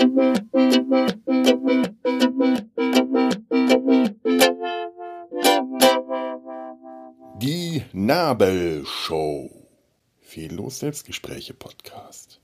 Die Nabelshow. Fehllos Selbstgespräche Podcast.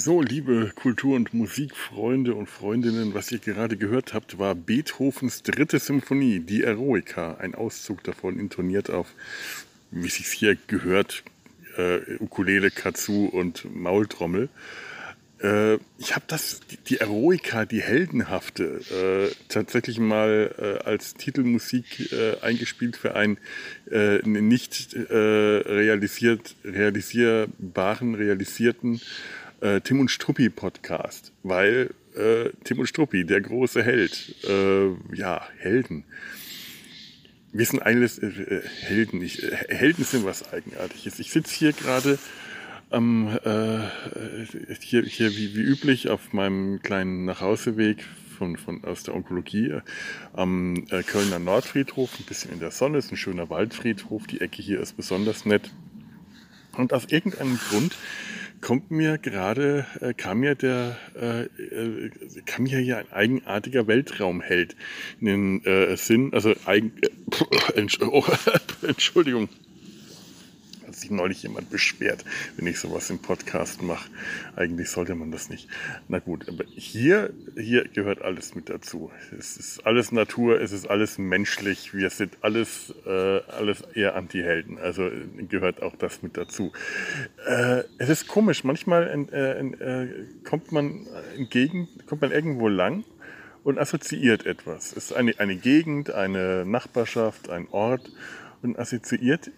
So, liebe Kultur- und Musikfreunde und Freundinnen, was ihr gerade gehört habt, war Beethovens dritte Symphonie, die Eroica. Ein Auszug davon intoniert auf, wie es sich hier gehört, äh, Ukulele, Katsu und Maultrommel. Äh, ich habe das, die Eroica, die heldenhafte, äh, tatsächlich mal äh, als Titelmusik äh, eingespielt für einen äh, nicht realisiert, realisierbaren, realisierten äh, Tim und Struppi Podcast, weil äh, Tim und Struppi, der große Held, äh, ja, Helden. Wir sind alles äh, Helden. Ich, äh, Helden sind was Eigenartiges. Ich sitze hier gerade ähm, hier, hier wie, wie üblich auf meinem kleinen Nachhauseweg von, von, aus der Onkologie am äh, Kölner Nordfriedhof, ein bisschen in der Sonne, ist ein schöner Waldfriedhof, die Ecke hier ist besonders nett. Und aus irgendeinem Grund kommt mir gerade, äh, kam mir der, äh, äh, kam mir hier ein eigenartiger Weltraumheld in den äh, Sinn, also eigen, äh, oh, Entschuldigung, sich neulich jemand beschwert, wenn ich sowas im Podcast mache. Eigentlich sollte man das nicht. Na gut, aber hier, hier gehört alles mit dazu. Es ist alles Natur, es ist alles menschlich. Wir sind alles, äh, alles eher Anti-Helden. Also gehört auch das mit dazu. Äh, es ist komisch. Manchmal äh, äh kommt man entgegen, kommt man irgendwo lang und assoziiert etwas. Es ist eine, eine Gegend, eine Nachbarschaft, ein Ort und assoziiert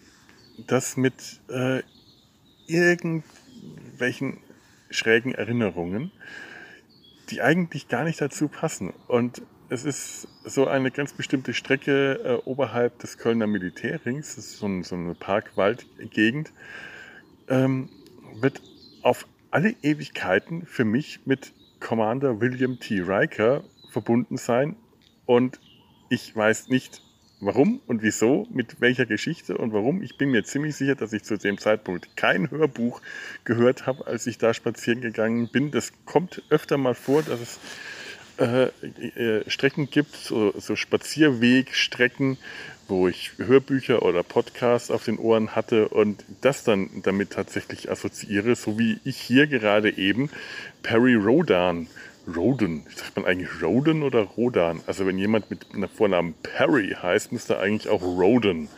das mit äh, irgendwelchen schrägen Erinnerungen, die eigentlich gar nicht dazu passen. Und es ist so eine ganz bestimmte Strecke äh, oberhalb des Kölner Militärrings, das ist so, ein, so eine Parkwaldgegend, ähm, wird auf alle Ewigkeiten für mich mit Commander William T. Riker verbunden sein. Und ich weiß nicht, Warum und wieso, mit welcher Geschichte und warum. Ich bin mir ziemlich sicher, dass ich zu dem Zeitpunkt kein Hörbuch gehört habe, als ich da spazieren gegangen bin. Das kommt öfter mal vor, dass es äh, äh, Strecken gibt, so, so Spazierwegstrecken, wo ich Hörbücher oder Podcasts auf den Ohren hatte und das dann damit tatsächlich assoziiere, so wie ich hier gerade eben Perry Rodan Roden. Sagt man eigentlich Roden oder Rodan? Also wenn jemand mit einem Vornamen Perry heißt, müsste er eigentlich auch Roden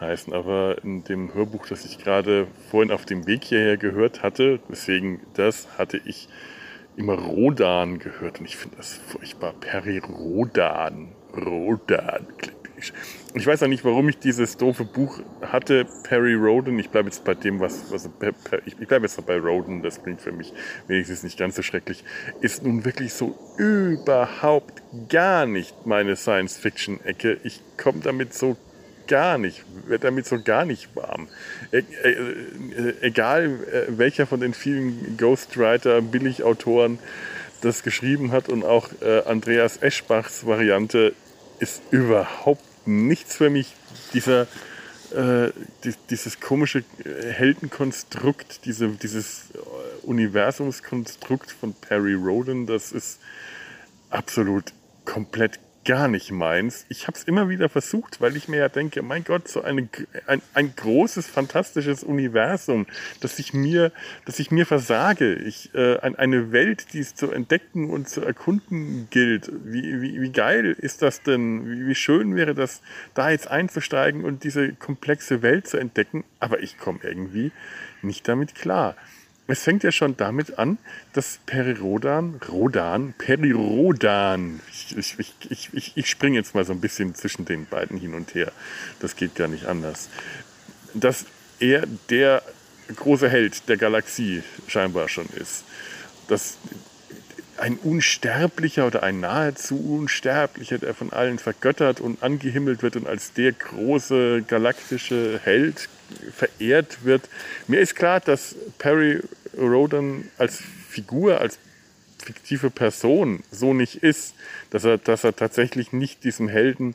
heißen. Aber in dem Hörbuch, das ich gerade vorhin auf dem Weg hierher gehört hatte, deswegen das hatte ich immer Rodan gehört und ich finde das furchtbar. Perry Rodan. Rodan klingt ich weiß auch nicht, warum ich dieses doofe Buch hatte, Perry Roden. Ich bleibe jetzt bei dem, was, was ich bleibe jetzt bei Roden, das klingt für mich wenigstens nicht ganz so schrecklich. Ist nun wirklich so überhaupt gar nicht meine Science-Fiction-Ecke. Ich komme damit so gar nicht, werde damit so gar nicht warm. E e e egal äh, welcher von den vielen Ghostwriter, Billigautoren das geschrieben hat und auch äh, Andreas Eschbachs Variante ist überhaupt nichts für mich. Dieser, äh, die, dieses komische äh, Heldenkonstrukt, diese, dieses äh, Universumskonstrukt von Perry Roden, das ist absolut komplett gar nicht meins. Ich habe es immer wieder versucht, weil ich mir ja denke, mein Gott, so eine, ein, ein großes, fantastisches Universum, das ich mir, das ich mir versage. Ich, äh, eine Welt, die es zu entdecken und zu erkunden gilt. Wie, wie, wie geil ist das denn? Wie, wie schön wäre das, da jetzt einzusteigen und diese komplexe Welt zu entdecken. Aber ich komme irgendwie nicht damit klar. Es fängt ja schon damit an, dass Perirodan, Rodan, Perirodan, ich, ich, ich, ich, ich springe jetzt mal so ein bisschen zwischen den beiden hin und her, das geht gar nicht anders, dass er der große Held der Galaxie scheinbar schon ist. Dass ein Unsterblicher oder ein nahezu Unsterblicher, der von allen vergöttert und angehimmelt wird und als der große galaktische Held verehrt wird. Mir ist klar, dass Perry Rodan als Figur, als fiktive Person so nicht ist, dass er, dass er tatsächlich nicht diesem Helden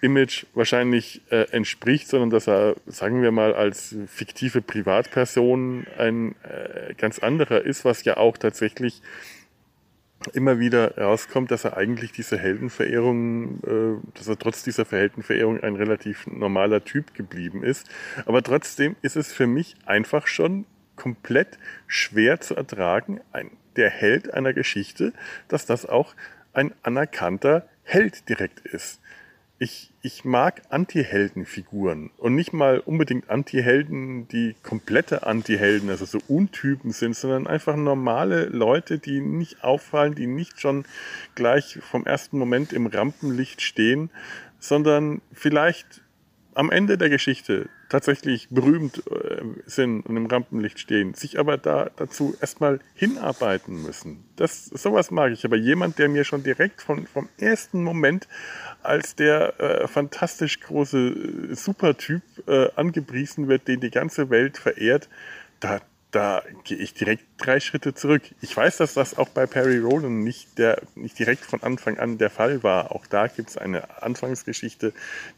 Image wahrscheinlich äh, entspricht, sondern dass er, sagen wir mal, als fiktive Privatperson ein äh, ganz anderer ist, was ja auch tatsächlich immer wieder rauskommt, dass er eigentlich diese Heldenverehrung, äh, dass er trotz dieser Heldenverehrung ein relativ normaler Typ geblieben ist. Aber trotzdem ist es für mich einfach schon komplett schwer zu ertragen, ein, der Held einer Geschichte, dass das auch ein anerkannter Held direkt ist. Ich, ich mag Anti-Helden-Figuren und nicht mal unbedingt Anti-Helden, die komplette Anti-Helden, also so Untypen sind, sondern einfach normale Leute, die nicht auffallen, die nicht schon gleich vom ersten Moment im Rampenlicht stehen, sondern vielleicht am Ende der Geschichte tatsächlich berühmt äh, sind und im Rampenlicht stehen, sich aber da dazu erstmal hinarbeiten müssen. Das, sowas mag ich. Aber jemand, der mir schon direkt von, vom ersten Moment als der äh, fantastisch große äh, Supertyp äh, angepriesen wird, den die ganze Welt verehrt, da, da gehe ich direkt drei Schritte zurück. Ich weiß, dass das auch bei Perry Rowland nicht, nicht direkt von Anfang an der Fall war. Auch da gibt es eine Anfangsgeschichte,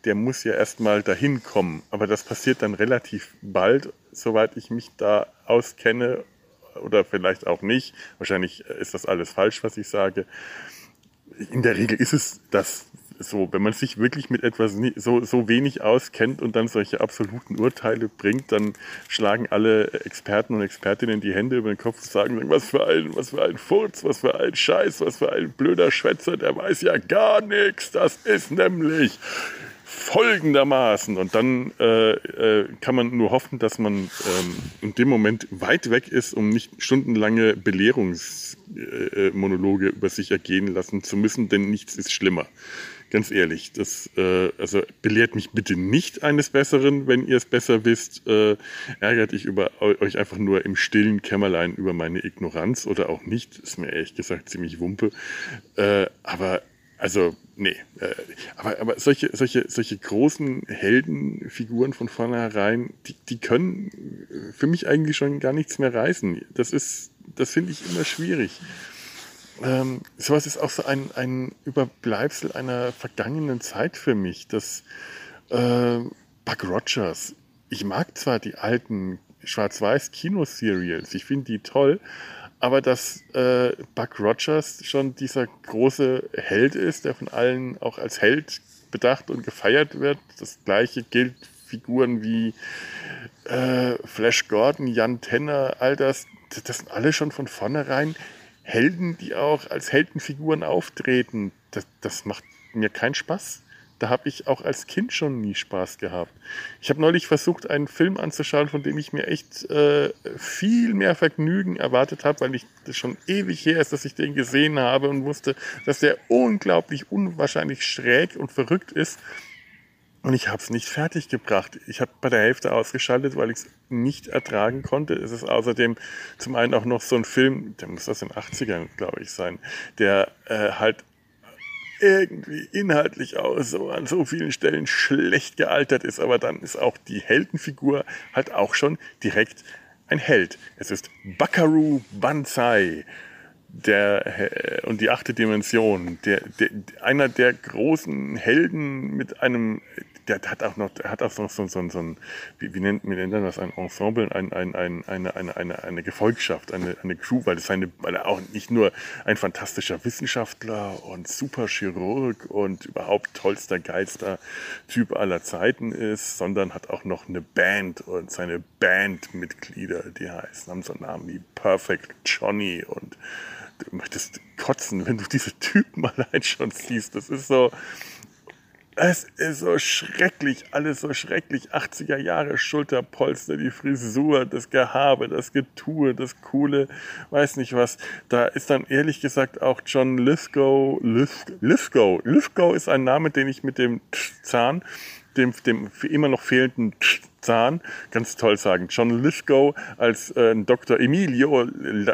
der muss ja erstmal dahin kommen. Aber das passiert dann relativ bald, soweit ich mich da auskenne oder vielleicht auch nicht. Wahrscheinlich ist das alles falsch, was ich sage. In der Regel ist es das so, wenn man sich wirklich mit etwas so, so wenig auskennt und dann solche absoluten Urteile bringt, dann schlagen alle Experten und Expertinnen die Hände über den Kopf und sagen, was für ein, was für ein Furz, was für ein Scheiß, was für ein blöder Schwätzer, der weiß ja gar nichts. Das ist nämlich folgendermaßen. Und dann äh, äh, kann man nur hoffen, dass man ähm, in dem Moment weit weg ist, um nicht stundenlange Belehrungsmonologe äh, über sich ergehen lassen zu müssen, denn nichts ist schlimmer. Ganz ehrlich, das äh, also belehrt mich bitte nicht eines Besseren, wenn ihr es besser wisst. Äh, ärgert ich über, euch einfach nur im stillen Kämmerlein über meine Ignoranz oder auch nicht. Ist mir ehrlich gesagt ziemlich wumpe. Äh, aber also, nee. Äh, aber, aber solche, solche, solche großen Heldenfiguren von vornherein, die, die können für mich eigentlich schon gar nichts mehr reißen. Das ist, das finde ich immer schwierig ähm, sowas ist auch so ein, ein Überbleibsel einer vergangenen Zeit für mich. Das äh, Buck Rogers. Ich mag zwar die alten schwarz-weiß Kinoserials, ich finde die toll, aber dass äh, Buck Rogers schon dieser große Held ist, der von allen auch als Held bedacht und gefeiert wird. Das gleiche gilt Figuren wie äh, Flash Gordon, Jan Tenner, all das, das sind alle schon von vornherein Helden, die auch als Heldenfiguren auftreten, das, das macht mir keinen Spaß. Da habe ich auch als Kind schon nie Spaß gehabt. Ich habe neulich versucht, einen Film anzuschauen, von dem ich mir echt äh, viel mehr Vergnügen erwartet habe, weil ich das schon ewig her ist, dass ich den gesehen habe und wusste, dass der unglaublich unwahrscheinlich schräg und verrückt ist. Und ich habe es nicht fertig gebracht. Ich habe bei der Hälfte ausgeschaltet, weil ich es nicht ertragen konnte. Es ist außerdem zum einen auch noch so ein Film, der muss das in den 80ern, glaube ich, sein, der äh, halt irgendwie inhaltlich auch so an so vielen Stellen schlecht gealtert ist, aber dann ist auch die Heldenfigur halt auch schon direkt ein Held. Es ist Bakaru Banzai der äh, und die achte Dimension, der, der, einer der großen Helden mit einem der hat auch noch, hat auch noch so, so, so ein, wie, wie nennt, wie nennt man das, ein Ensemble, ein, ein, ein, eine, eine, eine, eine Gefolgschaft, eine, eine Crew, weil, das eine, weil er auch nicht nur ein fantastischer Wissenschaftler und super Chirurg und überhaupt tollster, geilster Typ aller Zeiten ist, sondern hat auch noch eine Band und seine Bandmitglieder, die heißen, haben so Namen wie Perfect Johnny und du möchtest kotzen, wenn du diese Typen allein schon siehst. Das ist so, Es ist so schrecklich, alles so schrecklich. 80er Jahre Schulterpolster, die Frisur, das Gehabe, das Getue, das Coole, weiß nicht was. Da ist dann ehrlich gesagt auch John Lithgow, Lithgow, Lithgow ist ein Name, den ich mit dem Zahn, dem, dem immer noch fehlenden Zahn, ganz toll sagen. John Lithgow als äh, Dr. Emilio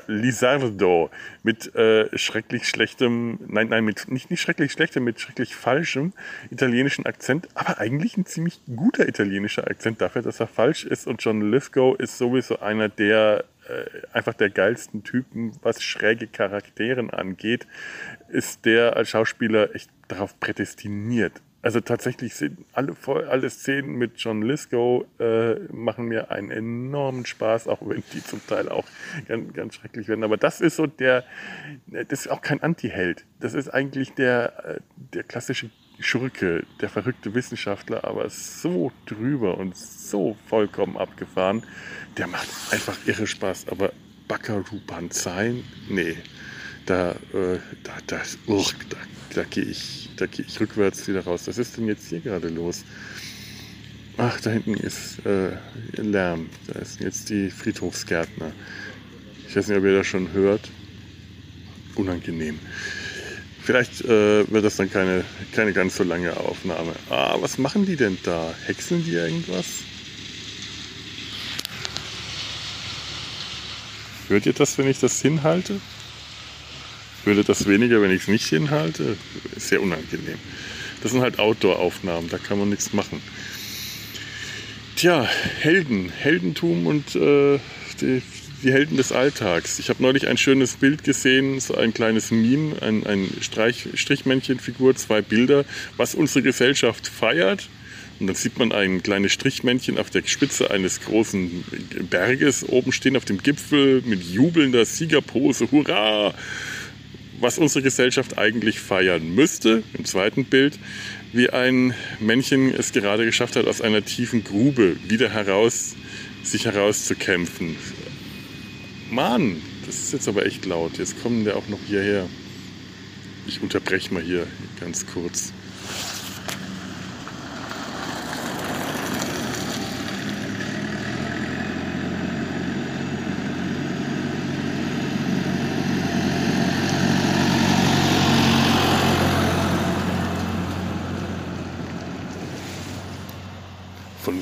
Lizardo mit äh, schrecklich schlechtem, nein, nein, mit, nicht, nicht schrecklich schlechtem, mit schrecklich falschem italienischen Akzent, aber eigentlich ein ziemlich guter italienischer Akzent dafür, dass er falsch ist. Und John Lithgow ist sowieso einer der äh, einfach der geilsten Typen, was schräge Charakteren angeht, ist der als Schauspieler echt darauf prädestiniert also tatsächlich sind alle, alle Szenen mit John Lisco äh, machen mir einen enormen Spaß, auch wenn die zum Teil auch ganz, ganz schrecklich werden. Aber das ist so der, das ist auch kein Anti-Held. Das ist eigentlich der, äh, der klassische Schurke, der verrückte Wissenschaftler, aber so drüber und so vollkommen abgefahren. Der macht einfach irre Spaß. Aber Bakaru Banzai, nee, da, äh, da, das, urk, da, da gehe ich da gehe ich rückwärts wieder raus. Was ist denn jetzt hier gerade los? Ach, da hinten ist äh, Lärm. Da sind jetzt die Friedhofsgärtner. Ich weiß nicht, ob ihr das schon hört. Unangenehm. Vielleicht äh, wird das dann keine, keine ganz so lange Aufnahme. Ah, was machen die denn da? Häckseln die irgendwas? Hört ihr das, wenn ich das hinhalte? Würde das weniger, wenn ich es nicht hinhalte. Sehr unangenehm. Das sind halt Outdoor-Aufnahmen, da kann man nichts machen. Tja, Helden, Heldentum und äh, die, die, Helden des Alltags. Ich habe neulich ein schönes Bild gesehen, so ein kleines Meme, ein, ein Streich, Strichmännchenfigur, zwei Bilder, was unsere Gesellschaft feiert. Und dann sieht man ein kleines Strichmännchen auf der Spitze eines großen Berges oben stehen auf dem Gipfel mit jubelnder Siegerpose. Hurra! Was unsere Gesellschaft eigentlich feiern müsste, im zweiten Bild, wie ein Männchen es gerade geschafft hat, aus einer tiefen Grube wieder heraus, sich herauszukämpfen. Mann, das ist jetzt aber echt laut. Jetzt kommen wir auch noch hierher. Ich unterbreche mal hier ganz kurz.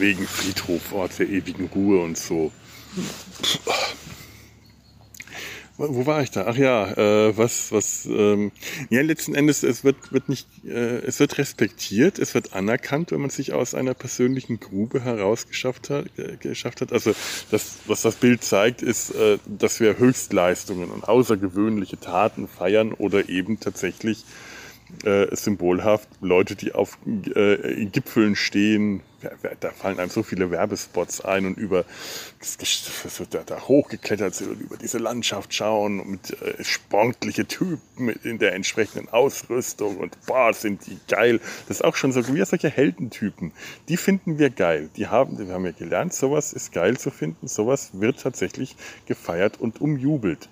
Wegen Friedhof, Ort der ewigen Ruhe und so. Wo war ich da? Ach ja, äh, was, was, ähm, ja, letzten Endes, es wird, wird nicht, äh, es wird respektiert, es wird anerkannt, wenn man sich aus einer persönlichen Grube herausgeschafft hat, äh, geschafft hat. Also, das, was das Bild zeigt, ist, äh, dass wir Höchstleistungen und außergewöhnliche Taten feiern oder eben tatsächlich äh, symbolhaft Leute, die auf äh, Gipfeln stehen. Da fallen einem so viele Werbespots ein und über das, da, da hochgeklettert sind und über diese Landschaft schauen und äh, sportliche Typen mit in der entsprechenden Ausrüstung und boah, sind die geil. Das ist auch schon so wie solche Heldentypen. Die finden wir geil. Die haben, wir haben ja gelernt, sowas ist geil zu finden. Sowas wird tatsächlich gefeiert und umjubelt.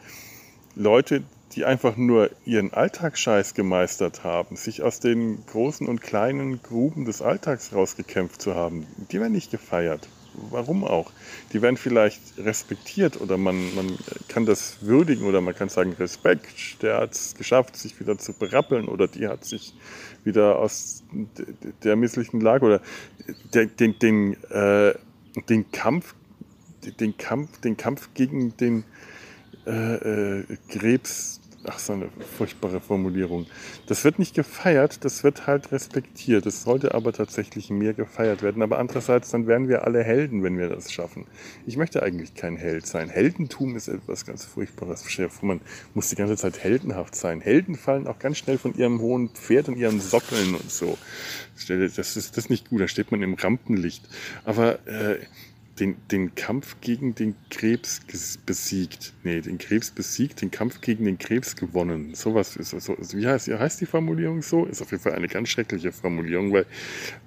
Leute, die einfach nur ihren Alltagsscheiß gemeistert haben, sich aus den großen und kleinen Gruben des Alltags rausgekämpft zu haben, die werden nicht gefeiert. Warum auch? Die werden vielleicht respektiert oder man, man kann das würdigen oder man kann sagen, Respekt, der hat es geschafft, sich wieder zu berappeln oder die hat sich wieder aus der misslichen Lage oder den, den, den, äh, den Kampf, den Kampf, den Kampf gegen den äh, äh, Krebs, ach so eine furchtbare Formulierung. Das wird nicht gefeiert, das wird halt respektiert. Es sollte aber tatsächlich mehr gefeiert werden. Aber andererseits, dann wären wir alle Helden, wenn wir das schaffen. Ich möchte eigentlich kein Held sein. Heldentum ist etwas ganz Furchtbares. Man muss die ganze Zeit heldenhaft sein. Helden fallen auch ganz schnell von ihrem hohen Pferd und ihren Sockeln und so. Das ist, das ist nicht gut, da steht man im Rampenlicht. Aber äh, den, den Kampf gegen den Krebs besiegt. Nee, den Krebs besiegt, den Kampf gegen den Krebs gewonnen. Sowas ist so. Wie heißt, heißt die Formulierung so? Ist auf jeden Fall eine ganz schreckliche Formulierung, weil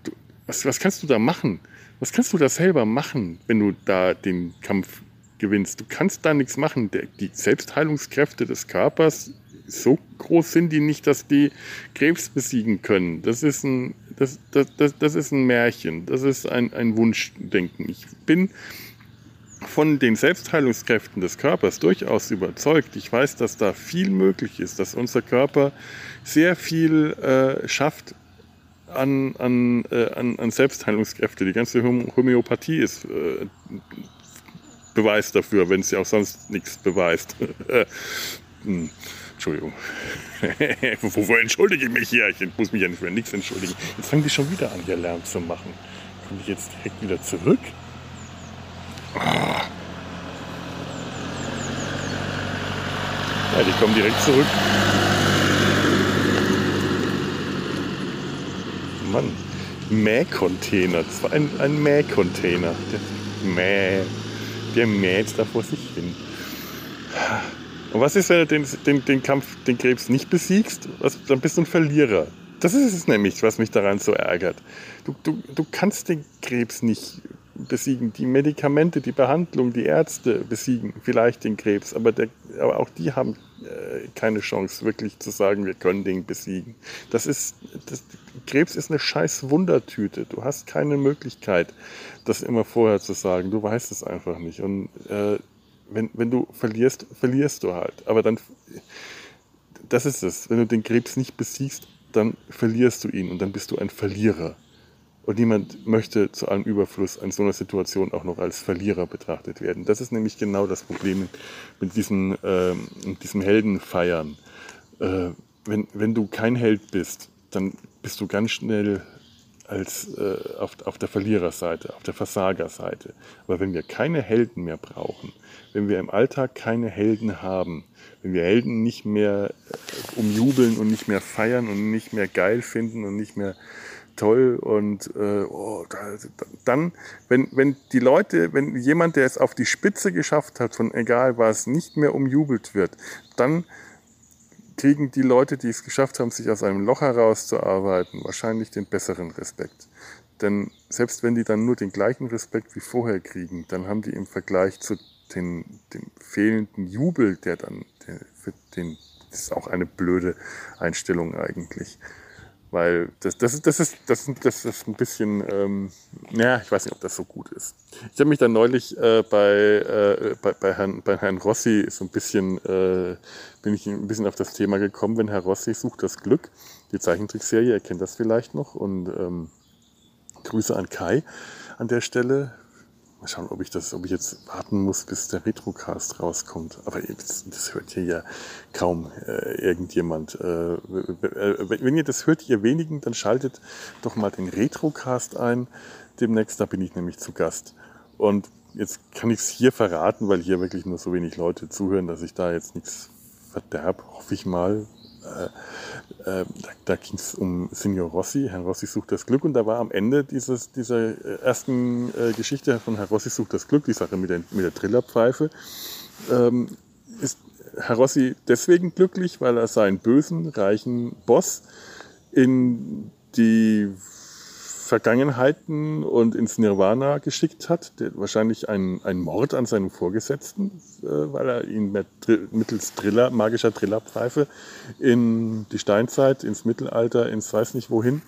du, was, was kannst du da machen? Was kannst du da selber machen, wenn du da den Kampf gewinnst? Du kannst da nichts machen. Der, die Selbstheilungskräfte des Körpers so groß sind die nicht, dass die Krebs besiegen können. Das ist ein, das, das, das, das ist ein Märchen. Das ist ein, ein Wunschdenken. Ich bin von den Selbstheilungskräften des Körpers durchaus überzeugt. Ich weiß, dass da viel möglich ist, dass unser Körper sehr viel äh, schafft an, an, äh, an, an Selbstheilungskräfte. Die ganze Homöopathie ist äh, Beweis dafür, wenn sie auch sonst nichts beweist. Entschuldigung. Wovor entschuldige ich mich hier? Ich muss mich ja nicht für nichts entschuldigen. Jetzt fangen die schon wieder an, hier Lärm zu machen. Komme ich jetzt direkt wieder zurück? Ah. Ja, die kommen direkt zurück. Mann, Mähcontainer. Das war ein, ein Mähcontainer. Der Mäh, der mäht da vor sich hin. Und was ist, wenn du den, den, den Kampf, den Krebs nicht besiegst? Was, dann bist du ein Verlierer. Das ist es nämlich, was mich daran so ärgert. Du, du, du kannst den Krebs nicht besiegen. Die Medikamente, die Behandlung, die Ärzte besiegen vielleicht den Krebs, aber, der, aber auch die haben äh, keine Chance, wirklich zu sagen, wir können den besiegen. Das ist, das, Krebs ist eine scheiß Wundertüte. Du hast keine Möglichkeit, das immer vorher zu sagen. Du weißt es einfach nicht. Und äh, wenn, wenn du verlierst, verlierst du halt. Aber dann, das ist es. Wenn du den Krebs nicht besiegst, dann verlierst du ihn und dann bist du ein Verlierer. Und niemand möchte zu allem Überfluss in so einer Situation auch noch als Verlierer betrachtet werden. Das ist nämlich genau das Problem mit diesen, äh, diesem Heldenfeiern. Äh, wenn, wenn du kein Held bist, dann bist du ganz schnell als äh, auf, auf der Verliererseite, auf der Versagerseite. Aber wenn wir keine Helden mehr brauchen, wenn wir im Alltag keine Helden haben, wenn wir Helden nicht mehr äh, umjubeln und nicht mehr feiern und nicht mehr geil finden und nicht mehr toll und äh, oh, da, dann, wenn, wenn die Leute, wenn jemand, der es auf die Spitze geschafft hat, von egal was, nicht mehr umjubelt wird, dann kriegen die Leute, die es geschafft haben, sich aus einem Loch herauszuarbeiten, wahrscheinlich den besseren Respekt. Denn selbst wenn die dann nur den gleichen Respekt wie vorher kriegen, dann haben die im Vergleich zu den, dem fehlenden Jubel, der dann der, für den, das ist auch eine blöde Einstellung eigentlich. Weil das, das, ist, das, ist, das, das ist ein bisschen, ähm, ja, ich weiß nicht, ob das so gut ist. Ich habe mich dann neulich äh, bei, äh, bei, bei, Herrn, bei Herrn Rossi so ein bisschen, äh, bin ich ein bisschen auf das Thema gekommen, wenn Herr Rossi sucht das Glück, die Zeichentrickserie, ihr kennt das vielleicht noch und ähm, Grüße an Kai an der Stelle. Mal schauen, ob ich das, ob ich jetzt warten muss, bis der Retrocast rauskommt. Aber das, das hört hier ja kaum äh, irgendjemand. Äh, wenn ihr das hört, ihr wenigen, dann schaltet doch mal den Retrocast ein. Demnächst, da bin ich nämlich zu Gast. Und jetzt kann ich es hier verraten, weil hier wirklich nur so wenig Leute zuhören, dass ich da jetzt nichts verderb, hoffe ich mal. Äh, äh, da, ging es um Signor Rossi. Herr Rossi sucht das Glück und da war am Ende dieses, dieser äh, ersten äh, Geschichte von Herr Rossi sucht das Glück, die Sache mit der, mit der Trillerpfeife, ähm, ist Herr Rossi deswegen glücklich, weil er seinen bösen, reichen Boss in die Vergangenheiten und ins Nirvana geschickt hat, der, wahrscheinlich ein, ein Mord an seinem Vorgesetzten, äh, weil er ihn mit, mittels Driller, magischer Trillerpfeife in die Steinzeit, ins Mittelalter, ins weiß nicht wohin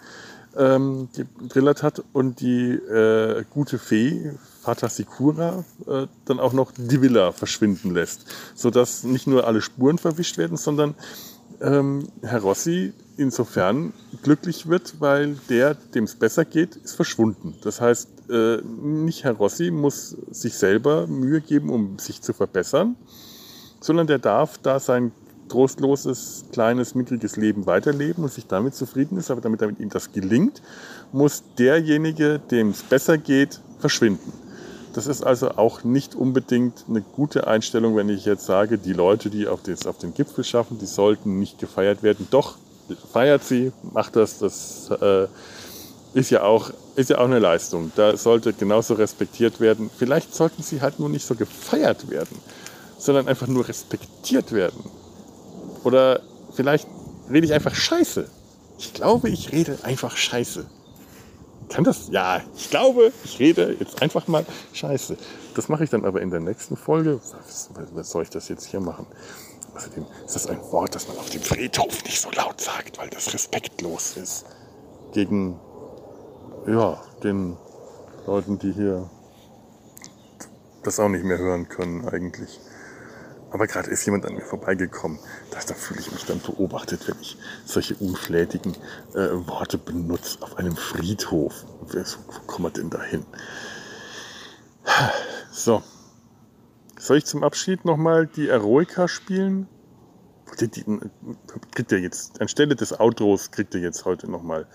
ähm, gedrillert hat und die äh, gute Fee, Fata Sikura, äh, dann auch noch die Villa verschwinden lässt, sodass nicht nur alle Spuren verwischt werden, sondern ähm, Herr Rossi insofern glücklich wird, weil der, dem es besser geht, ist verschwunden. Das heißt, äh, nicht Herr Rossi muss sich selber Mühe geben, um sich zu verbessern, sondern der darf da sein trostloses, kleines, mickriges Leben weiterleben und sich damit zufrieden ist. Aber damit, damit ihm das gelingt, muss derjenige, dem es besser geht, verschwinden. Das ist also auch nicht unbedingt eine gute Einstellung, wenn ich jetzt sage, die Leute, die auf, den, auf den Gipfel schaffen, die sollten nicht gefeiert werden. Doch, feiert sie, macht das, das äh, ist, ja auch, ist ja auch eine Leistung. Da sollte genauso respektiert werden. Vielleicht sollten sie halt nur nicht so gefeiert werden, sondern einfach nur respektiert werden. Oder vielleicht rede ich einfach Scheiße. Ich glaube, ich rede einfach Scheiße. Kann das? Ja, ich glaube, ich rede jetzt einfach mal Scheiße. Das mache ich dann aber in der nächsten Folge. Was, was soll ich das jetzt hier machen? Außerdem ist das ein Wort, das man auf dem Friedhof nicht so laut sagt, weil das respektlos ist. Gegen, ja, den Leuten, die hier das auch nicht mehr hören können eigentlich. Aber gerade ist jemand an mir vorbeigekommen. Da, da fühle ich mich dann beobachtet, wenn ich solche unflätigen äh, Worte benutze auf einem Friedhof. Wer, wo kommt man denn da hin? So. Soll ich zum Abschied nochmal die Eroica spielen? Kriegt ihr jetzt, anstelle des Outros kriegt ihr jetzt heute nochmal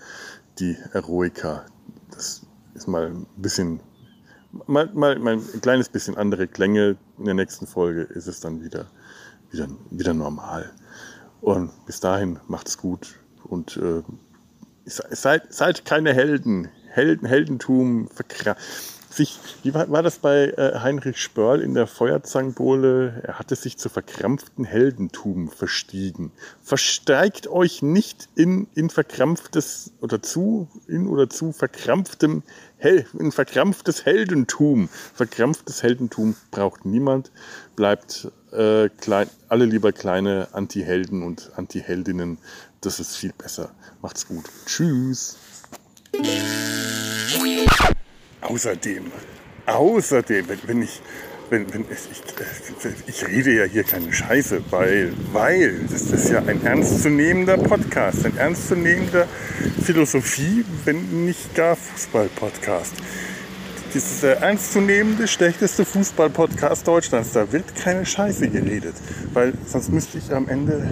die Eroica. Das ist mal ein bisschen mal, mal, mal ein kleines bisschen andere Klänge. In der nächsten Folge ist es dann wieder, wieder, wieder normal. Und bis dahin macht's gut und äh, seid, seid keine Helden. Helden Heldentum, sich, wie war, war das bei äh, Heinrich Spörl in der Feuerzangenbowle? Er hatte sich zu verkrampften Heldentum verstiegen. Versteigt euch nicht in, in verkrampftes oder zu, in oder zu verkrampftem, Hel, in verkrampftes Heldentum. Verkrampftes Heldentum braucht niemand. Bleibt äh, klein, alle lieber kleine Anti-Helden und Anti-Heldinnen. Das ist viel besser. Macht's gut. Tschüss. Außerdem, außerdem, wenn, wenn ich, wenn, wenn ich, ich, ich, rede ja hier keine Scheiße, weil, weil das ist ja ein ernstzunehmender Podcast, ein ernstzunehmender Philosophie, wenn nicht gar Fußball-Podcast. Das ist der ernstzunehmende, schlechteste Fußball-Podcast Deutschlands. Da wird keine Scheiße geredet, weil sonst müsste ich am Ende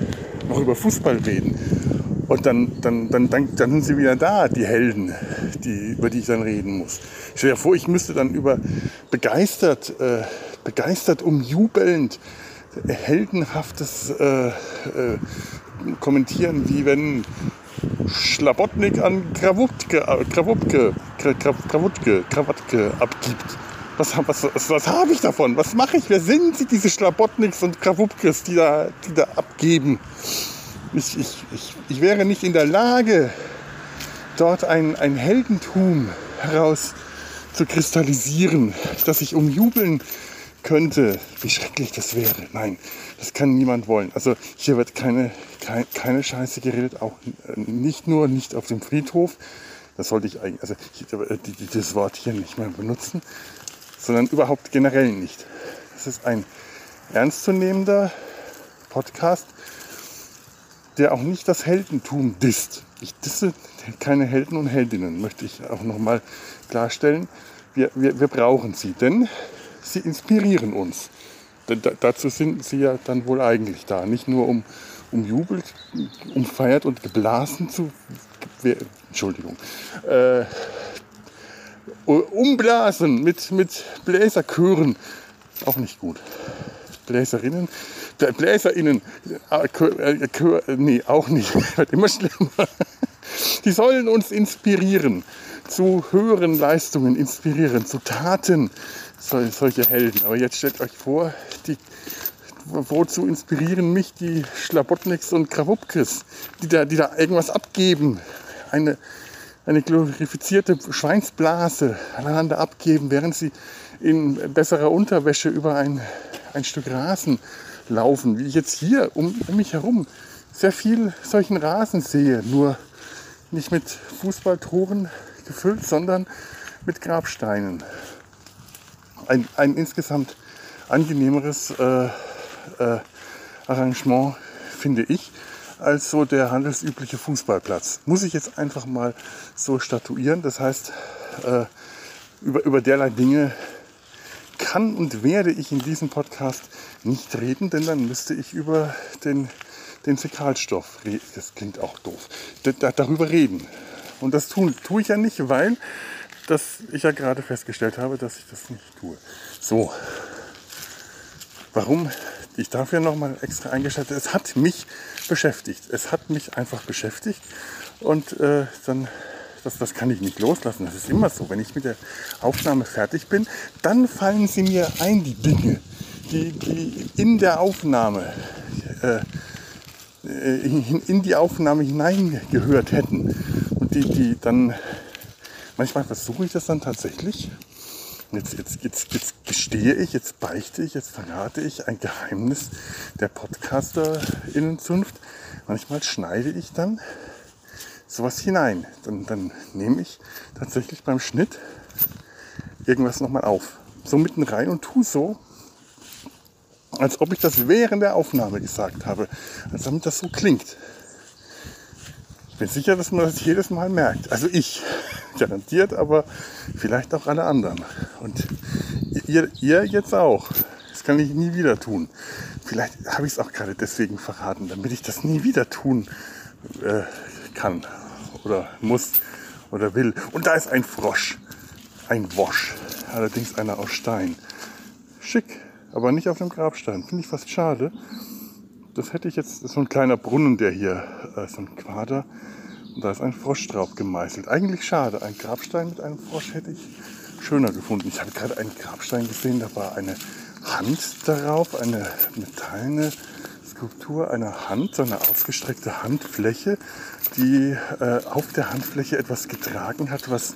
noch über Fußball reden. Und dann, dann, dann, dann, dann sind sie wieder da, die Helden, die, über die ich dann reden muss. Ich stelle vor, ich müsste dann über begeistert, äh, begeistert umjubelnd, heldenhaftes äh, äh, kommentieren, wie wenn Schlabotnik an Krawutke, äh, Krawutke, Krawutke, Krawatke abgibt. Was, was, was, was habe ich davon? Was mache ich? Wer sind sie, diese Schlabotniks und Krawupkes, die da, die da abgeben? ich, ich, ich, ich wäre nicht in der Lage, dort ein, ein Heldentum heraus zu kristallisieren, das ich umjubeln könnte. Wie schrecklich das wäre. Nein, das kann niemand wollen. Also hier wird keine, keine, keine Scheiße geredet, auch nicht nur nicht auf dem Friedhof. Das sollte ich eigentlich, also das Wort hier nicht mehr benutzen, sondern überhaupt generell nicht. Das ist ein ernstzunehmender Podcast der auch nicht das Heldentum disst. Ich disse keine Helden und Heldinnen, möchte ich auch nochmal klarstellen. Wir, wir, wir brauchen sie, denn sie inspirieren uns. Denn da, dazu sind sie ja dann wohl eigentlich da. Nicht nur um, um Jubel, um feiert und geblasen zu. Entschuldigung. Äh, umblasen mit, mit Bläserchören. Auch nicht gut. Bläserinnen BläserInnen, äh, äh, nee, auch nicht, wird immer schlimmer. Die sollen uns inspirieren, zu höheren Leistungen inspirieren, zu Taten, solche Helden. Aber jetzt stellt euch vor, die, wozu inspirieren mich die Schlabotniks und Krawupkes, die da, die da irgendwas abgeben, eine, eine glorifizierte Schweinsblase aneinander abgeben, während sie in besserer Unterwäsche über ein, ein Stück Rasen laufen, wie ich jetzt hier um, um mich herum sehr viel solchen Rasen sehe, nur nicht mit Fußballtoren gefüllt, sondern mit Grabsteinen. Ein, ein insgesamt angenehmeres äh, äh, Arrangement, finde ich, als so der handelsübliche Fußballplatz. Muss ich jetzt einfach mal so statuieren. Das heißt, äh, über, über derlei Dinge kann und werde ich in diesem Podcast nicht reden, denn dann müsste ich über den, den Fäkalstoff, das klingt auch doof, darüber reden. Und das tue, tue ich ja nicht, weil das, ich ja gerade festgestellt habe, dass ich das nicht tue. So, warum ich dafür nochmal extra eingeschaltet Es hat mich beschäftigt. Es hat mich einfach beschäftigt. Und äh, dann das, das kann ich nicht loslassen. Das ist immer so. Wenn ich mit der Aufnahme fertig bin, dann fallen sie mir ein, die Dinge, die, die in der Aufnahme, äh, in, in die Aufnahme hineingehört hätten. Und die, die dann, manchmal versuche ich das dann tatsächlich, Jetzt, jetzt, jetzt, jetzt gestehe ich, jetzt beichte ich, jetzt verrate ich ein Geheimnis der Podcaster-Innenzunft. Manchmal schneide ich dann sowas hinein. Dann, dann nehme ich tatsächlich beim Schnitt irgendwas nochmal auf. So mitten rein und tu so, als ob ich das während der Aufnahme gesagt habe. Als damit das so klingt. Ich bin sicher, dass man das jedes Mal merkt. Also ich, garantiert, aber vielleicht auch alle anderen. Und ihr, ihr jetzt auch. Das kann ich nie wieder tun. Vielleicht habe ich es auch gerade deswegen verraten, damit ich das nie wieder tun äh, kann oder muss oder will. Und da ist ein Frosch, ein Wosch, allerdings einer aus Stein. Schick, aber nicht auf dem Grabstein. Finde ich fast schade. Das hätte ich jetzt, das ist so ein kleiner Brunnen, der hier, äh, so ein Quader. Und da ist ein Frosch drauf gemeißelt. Eigentlich schade. Ein Grabstein mit einem Frosch hätte ich schöner gefunden. Ich habe gerade einen Grabstein gesehen, da war eine Hand darauf, eine metallene Skulptur einer Hand, so eine ausgestreckte Handfläche, die äh, auf der Handfläche etwas getragen hat, was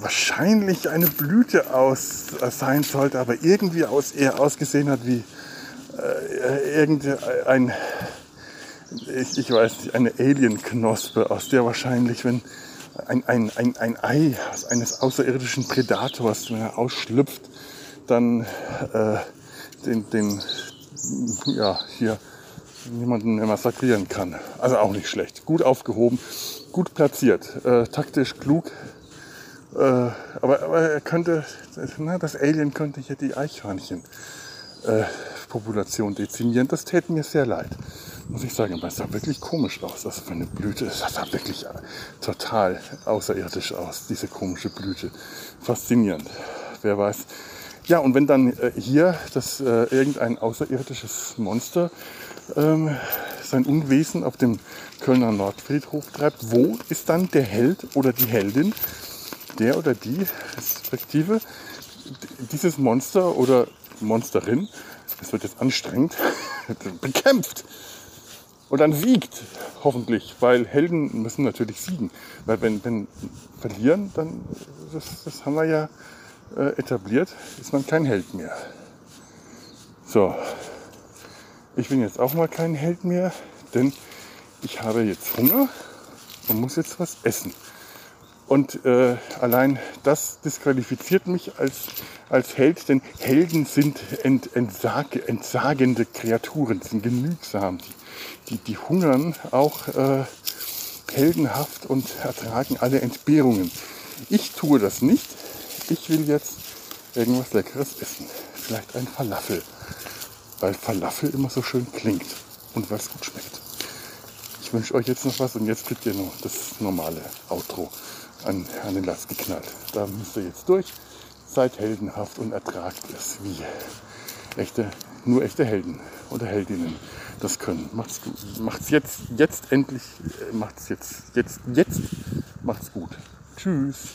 wahrscheinlich eine Blüte aus äh, sein sollte, aber irgendwie aus, eher ausgesehen hat wie äh, irgendein, ich, ich weiß nicht, eine Alienknospe, aus der wahrscheinlich, wenn ein, ein, ein, ein Ei eines außerirdischen Predators, wenn er ausschlüpft, dann äh, den, den, ja, hier niemanden massakrieren kann. Also auch nicht schlecht. Gut aufgehoben, gut platziert, äh, taktisch klug. Äh, aber, aber er könnte, na, das Alien könnte hier die Eichhörnchen-Population äh, dezimieren. Das täte mir sehr leid. Muss ich sagen, aber es sah wirklich komisch aus. Das für eine Blüte. Das sah wirklich total außerirdisch aus, diese komische Blüte. Faszinierend. Wer weiß, ja, und wenn dann äh, hier das äh, irgendein außerirdisches Monster ähm, sein Unwesen auf dem Kölner Nordfriedhof treibt, wo ist dann der Held oder die Heldin, der oder die respektive dieses Monster oder Monsterin, es wird jetzt anstrengend, bekämpft und dann siegt, hoffentlich, weil Helden müssen natürlich siegen, weil wenn, wenn verlieren, dann das, das haben wir ja äh, etabliert, ist man kein Held mehr. So, ich bin jetzt auch mal kein Held mehr, denn ich habe jetzt Hunger und muss jetzt was essen. Und äh, allein das disqualifiziert mich als, als Held, denn Helden sind ent, entsage, entsagende Kreaturen, sind genügsam. Die, die, die hungern auch äh, heldenhaft und ertragen alle Entbehrungen. Ich tue das nicht ich will jetzt irgendwas Leckeres essen. Vielleicht ein Falafel. Weil Falafel immer so schön klingt und weil es gut schmeckt. Ich wünsche euch jetzt noch was und jetzt kriegt ihr noch das normale Outro an, an den Latz geknallt. Da müsst ihr jetzt durch. Seid heldenhaft und ertragt es, wie echte, nur echte Helden oder Heldinnen das können. Macht's. Macht's jetzt, jetzt endlich, äh, macht's jetzt, jetzt, jetzt, macht's gut. Tschüss.